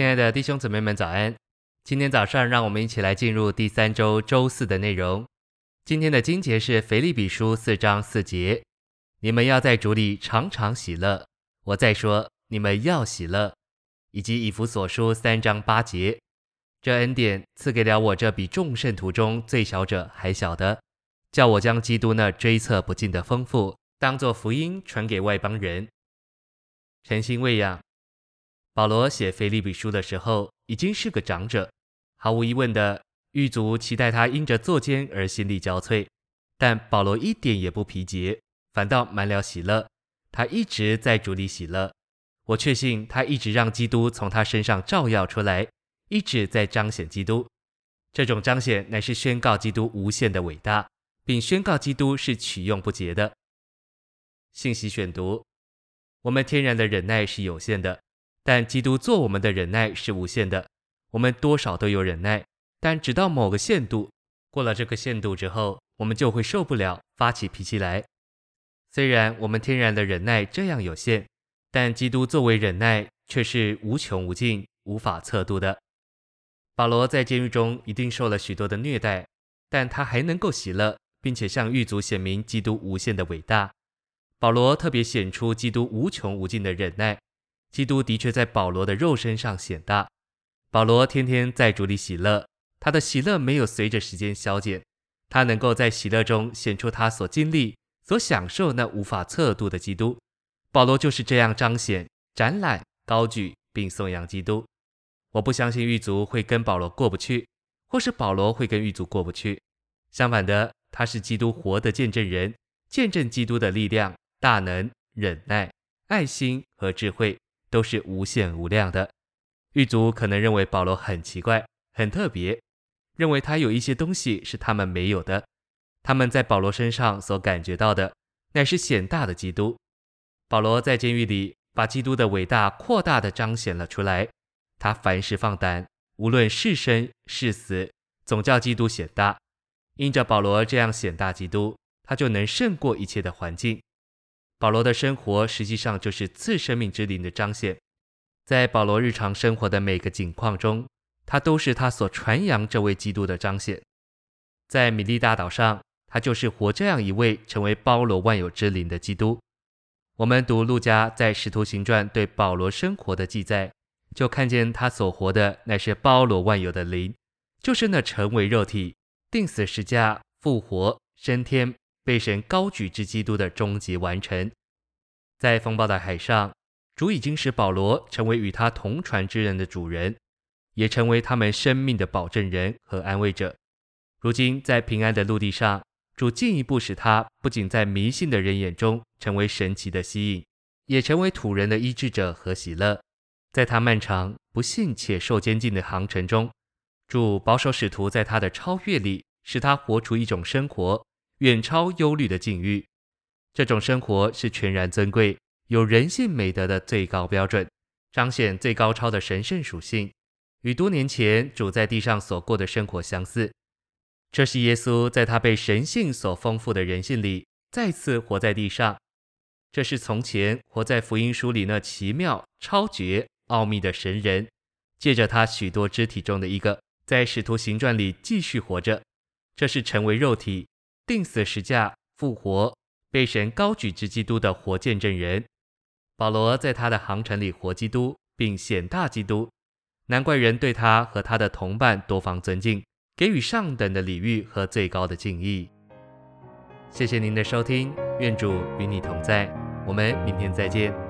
亲爱的弟兄姊妹们，早安！今天早上，让我们一起来进入第三周周四的内容。今天的经节是腓立比书四章四节：“你们要在主里常常喜乐。”我再说，你们要喜乐。以及以弗所书三章八节：“这恩典赐给了我这比众圣徒中最小者还小的，叫我将基督那追测不尽的丰富，当作福音传给外邦人。”诚心喂养。保罗写腓立比书的时候，已经是个长者，毫无疑问的，狱卒期待他因着作监而心力交瘁，但保罗一点也不疲竭，反倒满了喜乐。他一直在主里喜乐。我确信他一直让基督从他身上照耀出来，一直在彰显基督。这种彰显乃是宣告基督无限的伟大，并宣告基督是取用不竭的。信息选读：我们天然的忍耐是有限的。但基督做我们的忍耐是无限的，我们多少都有忍耐，但直到某个限度，过了这个限度之后，我们就会受不了，发起脾气来。虽然我们天然的忍耐这样有限，但基督作为忍耐却是无穷无尽、无法测度的。保罗在监狱中一定受了许多的虐待，但他还能够喜乐，并且向狱卒显明基督无限的伟大。保罗特别显出基督无穷无尽的忍耐。基督的确在保罗的肉身上显大。保罗天天在主里喜乐，他的喜乐没有随着时间消减，他能够在喜乐中显出他所经历、所享受那无法测度的基督。保罗就是这样彰显、展览、高举并颂扬基督。我不相信狱卒会跟保罗过不去，或是保罗会跟狱卒过不去。相反的，他是基督活的见证人，见证基督的力量、大能、忍耐、爱心和智慧。都是无限无量的。狱卒可能认为保罗很奇怪、很特别，认为他有一些东西是他们没有的。他们在保罗身上所感觉到的，乃是显大的基督。保罗在监狱里把基督的伟大扩大的彰显了出来。他凡事放胆，无论是生是死，总叫基督显大。因着保罗这样显大基督，他就能胜过一切的环境。保罗的生活实际上就是赐生命之灵的彰显，在保罗日常生活的每个景况中，他都是他所传扬这位基督的彰显。在米利大岛上，他就是活这样一位成为包罗万有之灵的基督。我们读路加在《使徒行传》对保罗生活的记载，就看见他所活的乃是包罗万有的灵，就是那成为肉体、钉死十架、复活、升天。被神高举之基督的终极完成，在风暴的海上，主已经使保罗成为与他同船之人的主人，也成为他们生命的保证人和安慰者。如今在平安的陆地上，主进一步使他不仅在迷信的人眼中成为神奇的吸引，也成为土人的医治者和喜乐。在他漫长不幸且受监禁的航程中，主保守使徒在他的超越里，使他活出一种生活。远超忧虑的境遇，这种生活是全然尊贵、有人性美德的最高标准，彰显最高超的神圣属性，与多年前主在地上所过的生活相似。这是耶稣在他被神性所丰富的人性里，再次活在地上。这是从前活在福音书里那奇妙、超绝、奥秘的神人，借着他许多肢体中的一个，在使徒行传里继续活着。这是成为肉体。钉死十架、复活、被神高举之基督的活见证人，保罗在他的航程里活基督，并显大基督，难怪人对他和他的同伴多方尊敬，给予上等的礼遇和最高的敬意。谢谢您的收听，愿主与你同在，我们明天再见。